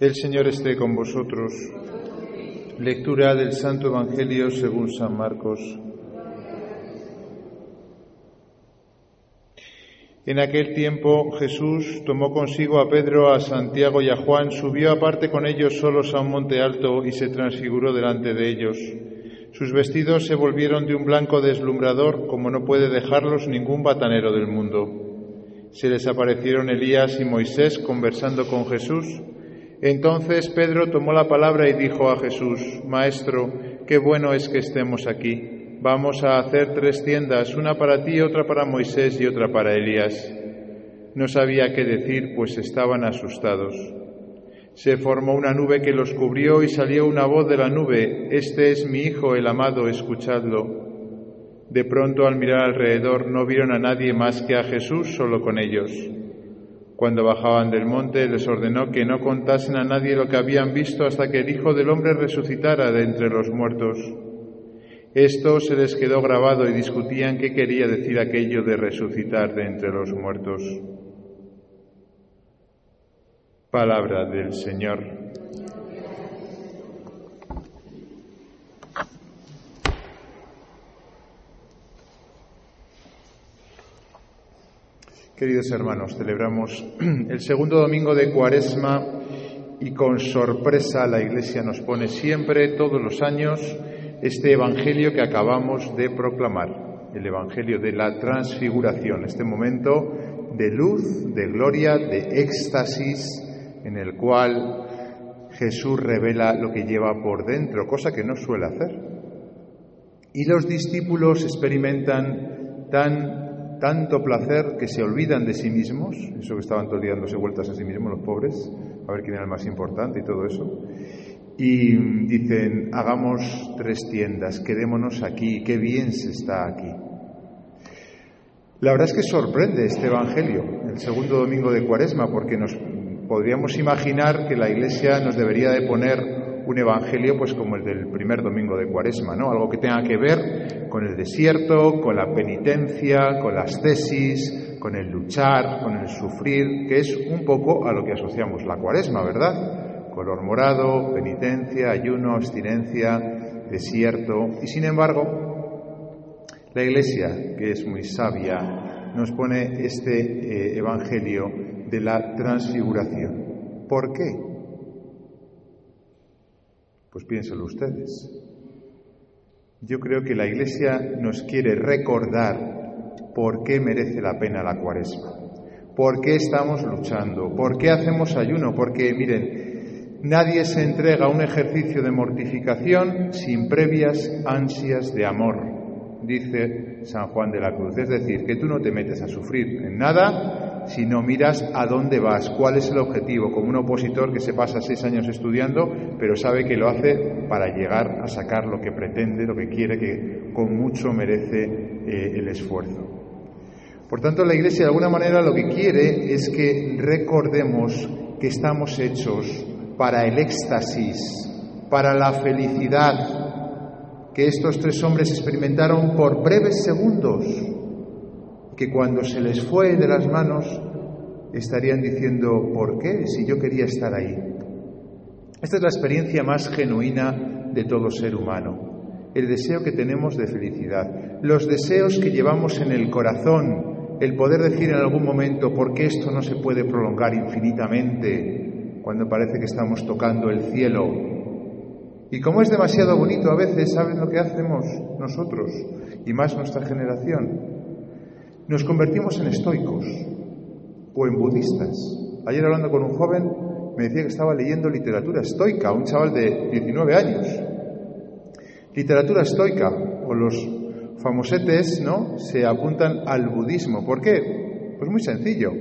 El Señor esté con vosotros. Lectura del Santo Evangelio según San Marcos. En aquel tiempo Jesús tomó consigo a Pedro, a Santiago y a Juan, subió aparte con ellos solos a un monte alto y se transfiguró delante de ellos. Sus vestidos se volvieron de un blanco deslumbrador como no puede dejarlos ningún batanero del mundo. Se les aparecieron Elías y Moisés conversando con Jesús entonces Pedro tomó la palabra y dijo a Jesús, Maestro, qué bueno es que estemos aquí. Vamos a hacer tres tiendas, una para ti, otra para Moisés y otra para Elías. No sabía qué decir, pues estaban asustados. Se formó una nube que los cubrió y salió una voz de la nube, Este es mi Hijo, el amado, escuchadlo. De pronto al mirar alrededor no vieron a nadie más que a Jesús solo con ellos. Cuando bajaban del monte les ordenó que no contasen a nadie lo que habían visto hasta que el Hijo del Hombre resucitara de entre los muertos. Esto se les quedó grabado y discutían qué quería decir aquello de resucitar de entre los muertos. Palabra del Señor. Queridos hermanos, celebramos el segundo domingo de Cuaresma y con sorpresa la Iglesia nos pone siempre, todos los años, este Evangelio que acabamos de proclamar, el Evangelio de la Transfiguración, este momento de luz, de gloria, de éxtasis, en el cual Jesús revela lo que lleva por dentro, cosa que no suele hacer. Y los discípulos experimentan tan tanto placer que se olvidan de sí mismos, eso que estaban todo el día dándose vueltas a sí mismos los pobres, a ver quién era el más importante y todo eso. Y dicen, hagamos tres tiendas, quedémonos aquí, qué bien se está aquí. La verdad es que sorprende este Evangelio, el segundo domingo de Cuaresma, porque nos podríamos imaginar que la Iglesia nos debería de poner un evangelio pues como el del primer domingo de Cuaresma, ¿no? Algo que tenga que ver con el desierto, con la penitencia, con las tesis, con el luchar, con el sufrir, que es un poco a lo que asociamos la Cuaresma, ¿verdad? Color morado, penitencia, ayuno, abstinencia, desierto. Y sin embargo, la Iglesia, que es muy sabia, nos pone este eh, evangelio de la transfiguración. ¿Por qué? Pues piénselo ustedes. Yo creo que la Iglesia nos quiere recordar por qué merece la pena la cuaresma, por qué estamos luchando, por qué hacemos ayuno, porque miren, nadie se entrega a un ejercicio de mortificación sin previas ansias de amor, dice San Juan de la Cruz. Es decir, que tú no te metes a sufrir en nada si no miras a dónde vas, cuál es el objetivo, como un opositor que se pasa seis años estudiando, pero sabe que lo hace para llegar a sacar lo que pretende, lo que quiere, que con mucho merece eh, el esfuerzo. Por tanto, la Iglesia de alguna manera lo que quiere es que recordemos que estamos hechos para el éxtasis, para la felicidad que estos tres hombres experimentaron por breves segundos que cuando se les fue de las manos estarían diciendo, ¿por qué? Si yo quería estar ahí. Esta es la experiencia más genuina de todo ser humano, el deseo que tenemos de felicidad, los deseos que llevamos en el corazón, el poder decir en algún momento, ¿por qué esto no se puede prolongar infinitamente cuando parece que estamos tocando el cielo? Y como es demasiado bonito a veces, ¿saben lo que hacemos nosotros y más nuestra generación? Nos convertimos en estoicos o en budistas. Ayer hablando con un joven me decía que estaba leyendo literatura estoica, un chaval de 19 años. Literatura estoica o los famosetes, ¿no? Se apuntan al budismo. ¿Por qué? Pues muy sencillo.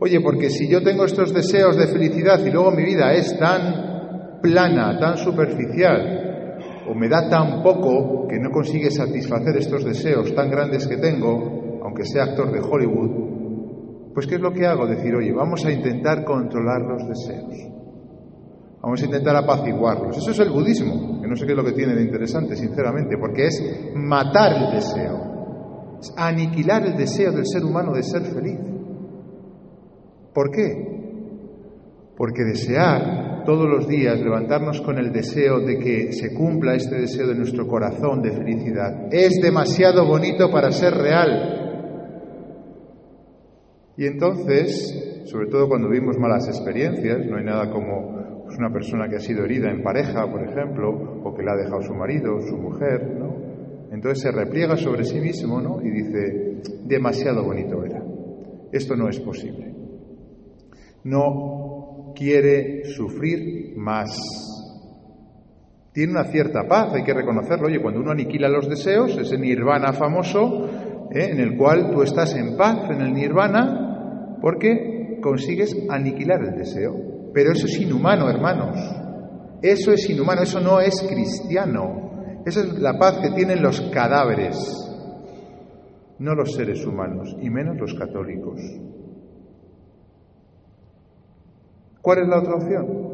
Oye, porque si yo tengo estos deseos de felicidad y luego mi vida es tan plana, tan superficial, o me da tan poco que no consigue satisfacer estos deseos tan grandes que tengo, aunque sea actor de Hollywood, pues ¿qué es lo que hago? Decir, oye, vamos a intentar controlar los deseos. Vamos a intentar apaciguarlos. Eso es el budismo, que no sé qué es lo que tiene de interesante, sinceramente, porque es matar el deseo, es aniquilar el deseo del ser humano de ser feliz. ¿Por qué? Porque desear todos los días, levantarnos con el deseo de que se cumpla este deseo de nuestro corazón de felicidad, es demasiado bonito para ser real. Y entonces, sobre todo cuando vivimos malas experiencias, no hay nada como pues, una persona que ha sido herida en pareja, por ejemplo, o que le ha dejado su marido, su mujer, ¿no? Entonces se repliega sobre sí mismo, ¿no? Y dice, demasiado bonito era. Esto no es posible. No quiere sufrir más. Tiene una cierta paz, hay que reconocerlo. Oye, cuando uno aniquila los deseos, ese nirvana famoso, ¿eh? en el cual tú estás en paz en el nirvana, porque consigues aniquilar el deseo. Pero eso es inhumano, hermanos. Eso es inhumano, eso no es cristiano. Esa es la paz que tienen los cadáveres, no los seres humanos, y menos los católicos. ¿Cuál es la otra opción?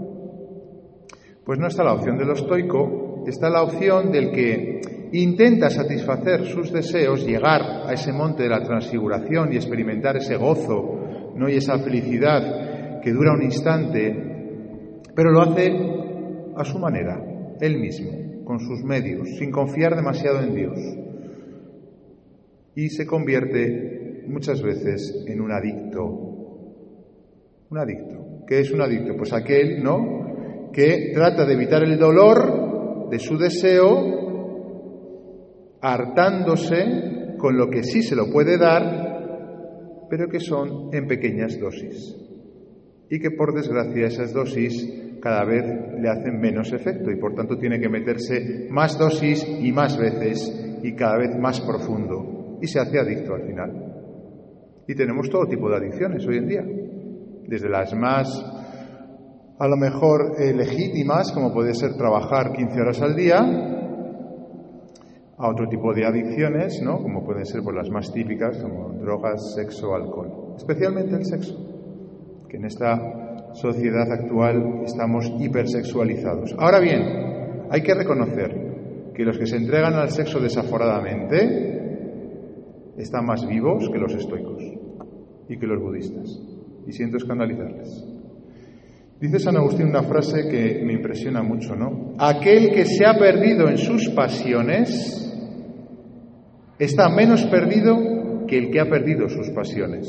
Pues no está la opción del estoico, está la opción del que intenta satisfacer sus deseos, llegar a ese monte de la transfiguración y experimentar ese gozo, no y esa felicidad que dura un instante, pero lo hace a su manera, él mismo, con sus medios, sin confiar demasiado en Dios. Y se convierte muchas veces en un adicto. Un adicto. ¿Qué es un adicto? Pues aquel, ¿no? Que trata de evitar el dolor de su deseo, hartándose con lo que sí se lo puede dar, pero que son en pequeñas dosis. Y que por desgracia esas dosis cada vez le hacen menos efecto y por tanto tiene que meterse más dosis y más veces y cada vez más profundo y se hace adicto al final. Y tenemos todo tipo de adicciones hoy en día desde las más a lo mejor eh, legítimas, como puede ser trabajar 15 horas al día, a otro tipo de adicciones, ¿no? como pueden ser pues, las más típicas, como drogas, sexo, alcohol. Especialmente el sexo, que en esta sociedad actual estamos hipersexualizados. Ahora bien, hay que reconocer que los que se entregan al sexo desaforadamente están más vivos que los estoicos y que los budistas y siento escandalizarles. Dice San Agustín una frase que me impresiona mucho, ¿no? Aquel que se ha perdido en sus pasiones está menos perdido que el que ha perdido sus pasiones.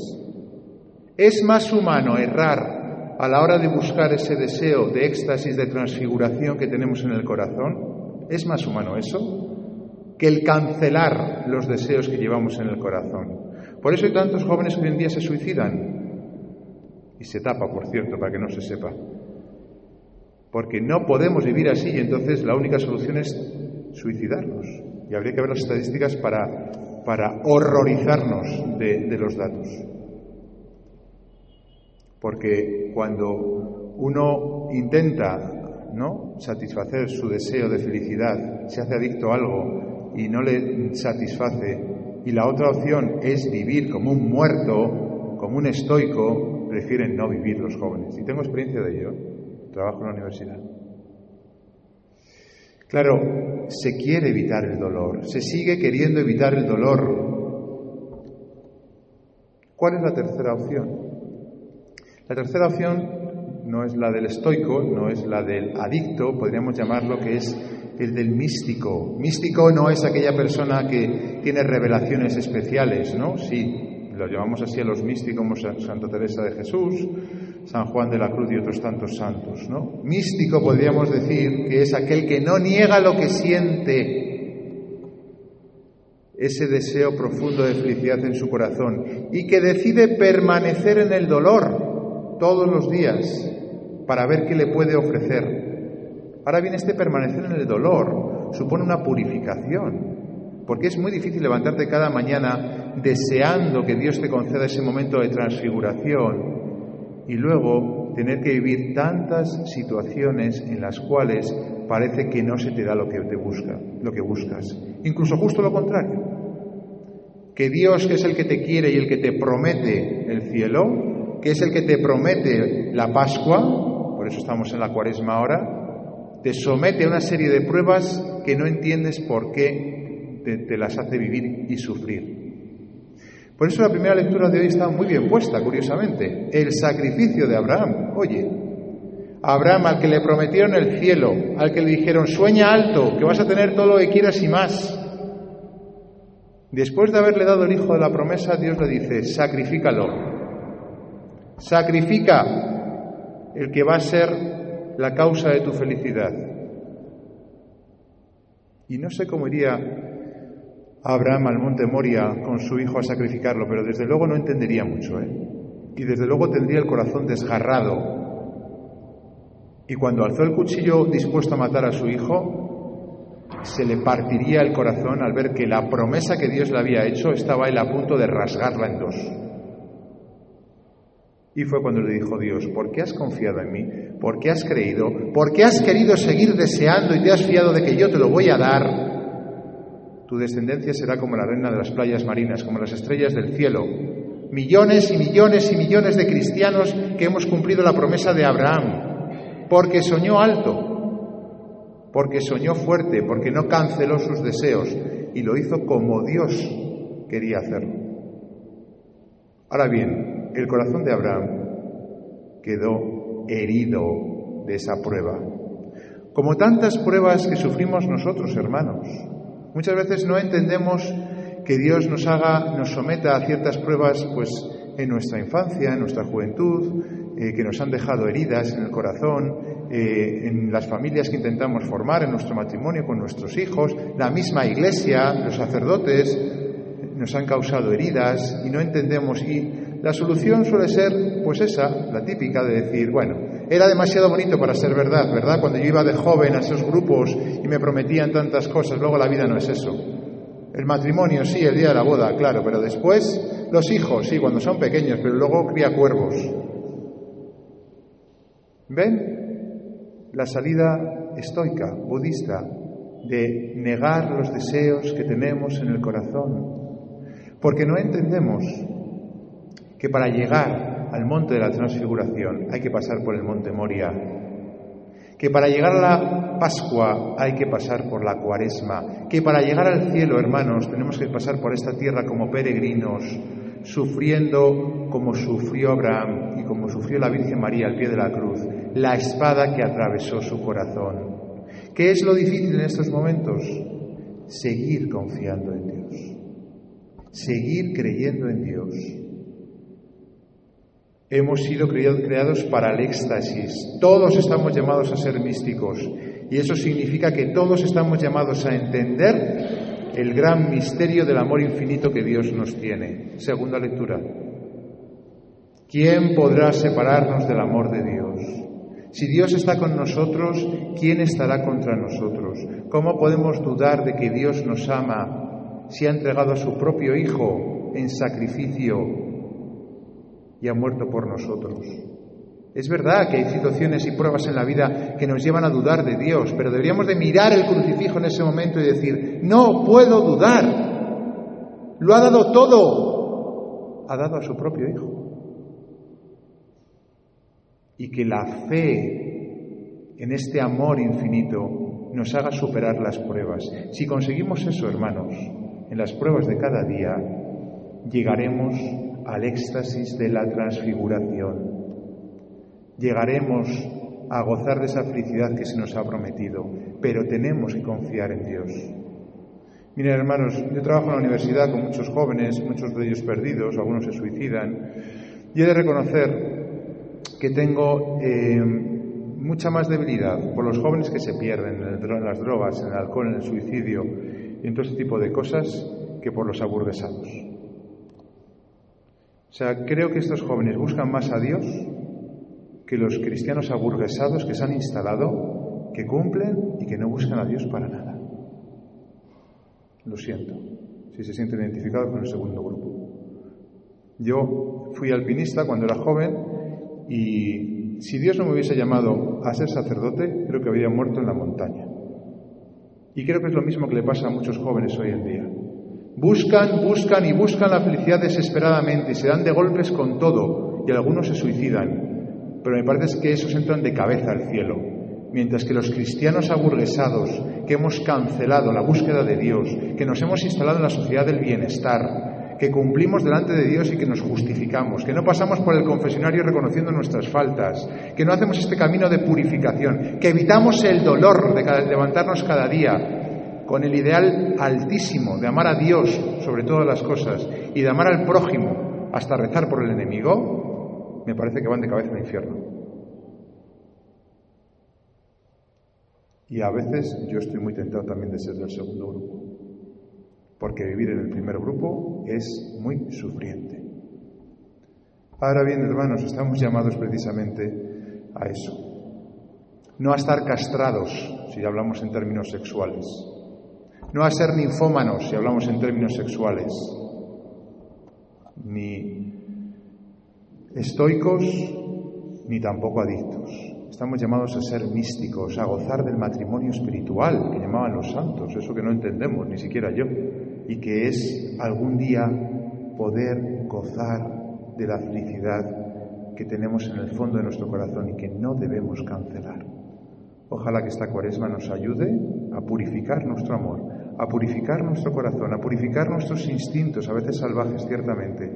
Es más humano errar a la hora de buscar ese deseo de éxtasis, de transfiguración que tenemos en el corazón. ¿Es más humano eso? Que el cancelar los deseos que llevamos en el corazón. Por eso hay tantos jóvenes que hoy en día se suicidan, y se tapa, por cierto, para que no se sepa. Porque no podemos vivir así y entonces la única solución es suicidarnos. Y habría que ver las estadísticas para, horrorizarnos de, de los datos. Porque cuando uno intenta ¿no? satisfacer su deseo de felicidad, se hace adicto a algo y no le satisface, y la otra opción es vivir como un muerto, como un estoico, prefieren no vivir los jóvenes. Y tengo experiencia de ello. Trabajo en la universidad. Claro, se quiere evitar el dolor, se sigue queriendo evitar el dolor. ¿Cuál es la tercera opción? La tercera opción no es la del estoico, no es la del adicto, podríamos llamarlo que es el del místico. Místico no es aquella persona que tiene revelaciones especiales, ¿no? Sí, lo llamamos así a los místicos como Santa Teresa de Jesús, San Juan de la Cruz y otros tantos santos, ¿no? Místico podríamos decir que es aquel que no niega lo que siente, ese deseo profundo de felicidad en su corazón y que decide permanecer en el dolor todos los días para ver qué le puede ofrecer. Ahora bien, este permanecer en el dolor supone una purificación, porque es muy difícil levantarte cada mañana deseando que Dios te conceda ese momento de transfiguración y luego tener que vivir tantas situaciones en las cuales parece que no se te da lo que te busca, lo que buscas. Incluso justo lo contrario. Que Dios, que es el que te quiere y el que te promete el cielo, que es el que te promete la Pascua, por eso estamos en la Cuaresma ahora, te somete a una serie de pruebas que no entiendes por qué te las hace vivir y sufrir. Por eso la primera lectura de hoy está muy bien puesta, curiosamente. El sacrificio de Abraham. Oye, Abraham, al que le prometieron el cielo, al que le dijeron, sueña alto, que vas a tener todo lo que quieras y más. Después de haberle dado el hijo de la promesa, Dios le dice, sacrifícalo. Sacrifica el que va a ser la causa de tu felicidad. Y no sé cómo iría Abraham al monte Moria con su hijo a sacrificarlo, pero desde luego no entendería mucho, ¿eh? Y desde luego tendría el corazón desgarrado y cuando alzó el cuchillo dispuesto a matar a su hijo, se le partiría el corazón al ver que la promesa que Dios le había hecho estaba él a punto de rasgarla en dos. Y fue cuando le dijo Dios, ¿por qué has confiado en mí? ¿Por qué has creído? ¿Por qué has querido seguir deseando y te has fiado de que yo te lo voy a dar? Tu descendencia será como la reina de las playas marinas, como las estrellas del cielo. Millones y millones y millones de cristianos que hemos cumplido la promesa de Abraham, porque soñó alto, porque soñó fuerte, porque no canceló sus deseos y lo hizo como Dios quería hacerlo. Ahora bien, el corazón de Abraham quedó herido de esa prueba, como tantas pruebas que sufrimos nosotros, hermanos. Muchas veces no entendemos que Dios nos haga, nos someta a ciertas pruebas, pues en nuestra infancia, en nuestra juventud, eh, que nos han dejado heridas en el corazón, eh, en las familias que intentamos formar, en nuestro matrimonio con nuestros hijos, la misma iglesia, los sacerdotes, nos han causado heridas y no entendemos. Y la solución suele ser, pues esa, la típica de decir, bueno, era demasiado bonito para ser verdad, ¿verdad? Cuando yo iba de joven a esos grupos y me prometían tantas cosas, luego la vida no es eso. El matrimonio, sí, el día de la boda, claro, pero después los hijos, sí, cuando son pequeños, pero luego cría cuervos. ¿Ven? La salida estoica, budista, de negar los deseos que tenemos en el corazón. Porque no entendemos que para llegar al monte de la transfiguración hay que pasar por el monte Moria, que para llegar a la Pascua hay que pasar por la Cuaresma, que para llegar al cielo, hermanos, tenemos que pasar por esta tierra como peregrinos, sufriendo como sufrió Abraham y como sufrió la Virgen María al pie de la cruz, la espada que atravesó su corazón. ¿Qué es lo difícil en estos momentos? Seguir confiando en Dios, seguir creyendo en Dios. Hemos sido creados para el éxtasis. Todos estamos llamados a ser místicos. Y eso significa que todos estamos llamados a entender el gran misterio del amor infinito que Dios nos tiene. Segunda lectura. ¿Quién podrá separarnos del amor de Dios? Si Dios está con nosotros, ¿quién estará contra nosotros? ¿Cómo podemos dudar de que Dios nos ama si ha entregado a su propio Hijo en sacrificio y ha muerto por nosotros? Es verdad que hay situaciones y pruebas en la vida que nos llevan a dudar de Dios, pero deberíamos de mirar el crucifijo en ese momento y decir, no puedo dudar, lo ha dado todo, ha dado a su propio Hijo y que la fe en este amor infinito nos haga superar las pruebas. Si conseguimos eso, hermanos, en las pruebas de cada día, llegaremos al éxtasis de la transfiguración. Llegaremos a gozar de esa felicidad que se nos ha prometido, pero tenemos que confiar en Dios. Miren, hermanos, yo trabajo en la universidad con muchos jóvenes, muchos de ellos perdidos, algunos se suicidan, y he de reconocer que tengo eh, mucha más debilidad por los jóvenes que se pierden en, las drogas, en el alcohol, en el suicidio y en todo ese tipo de cosas que por los aburguesados. O sea, creo que estos jóvenes buscan más a Dios que los cristianos aburguesados que se han instalado, que cumplen y que no buscan a Dios para nada. Lo siento, si se sienten identificados con el segundo grupo. Yo fui alpinista cuando era joven y si Dios no me hubiese llamado a ser sacerdote, creo que habría muerto en la montaña. Y creo que es lo mismo que le pasa a muchos jóvenes hoy en día. Buscan, buscan y buscan la felicidad desesperadamente y se dan de golpes con todo y algunos se suicidan. Pero me parece que esos entran de cabeza al cielo. Mientras que los cristianos aburguesados, que hemos cancelado la búsqueda de Dios, que nos hemos instalado en la sociedad del bienestar, que cumplimos delante de Dios y que nos justificamos, que no pasamos por el confesionario reconociendo nuestras faltas, que no hacemos este camino de purificación, que evitamos el dolor de levantarnos cada día con el ideal altísimo de amar a Dios sobre todas las cosas y de amar al prójimo hasta rezar por el enemigo, me parece que van de cabeza al infierno. Y a veces yo estoy muy tentado también de ser del segundo grupo porque vivir en el primer grupo es muy sufriente. Ahora bien, hermanos, estamos llamados precisamente a eso. No a estar castrados, si hablamos en términos sexuales. No a ser ninfómanos, si hablamos en términos sexuales. Ni estoicos, ni tampoco adictos. Estamos llamados a ser místicos, a gozar del matrimonio espiritual que llamaban los santos, eso que no entendemos, ni siquiera yo y que es algún día poder gozar de la felicidad que tenemos en el fondo de nuestro corazón y que no debemos cancelar. Ojalá que esta cuaresma nos ayude a purificar nuestro amor, a purificar nuestro corazón, a purificar nuestros instintos, a veces salvajes ciertamente,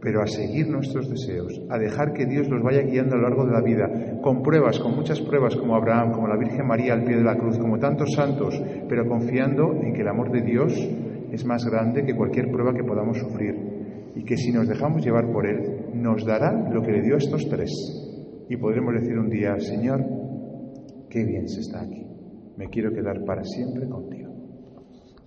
pero a seguir nuestros deseos, a dejar que Dios los vaya guiando a lo largo de la vida, con pruebas, con muchas pruebas como Abraham, como la Virgen María al pie de la cruz, como tantos santos, pero confiando en que el amor de Dios es más grande que cualquier prueba que podamos sufrir y que si nos dejamos llevar por Él, nos dará lo que le dio a estos tres. Y podremos decir un día, Señor, qué bien se está aquí. Me quiero quedar para siempre contigo.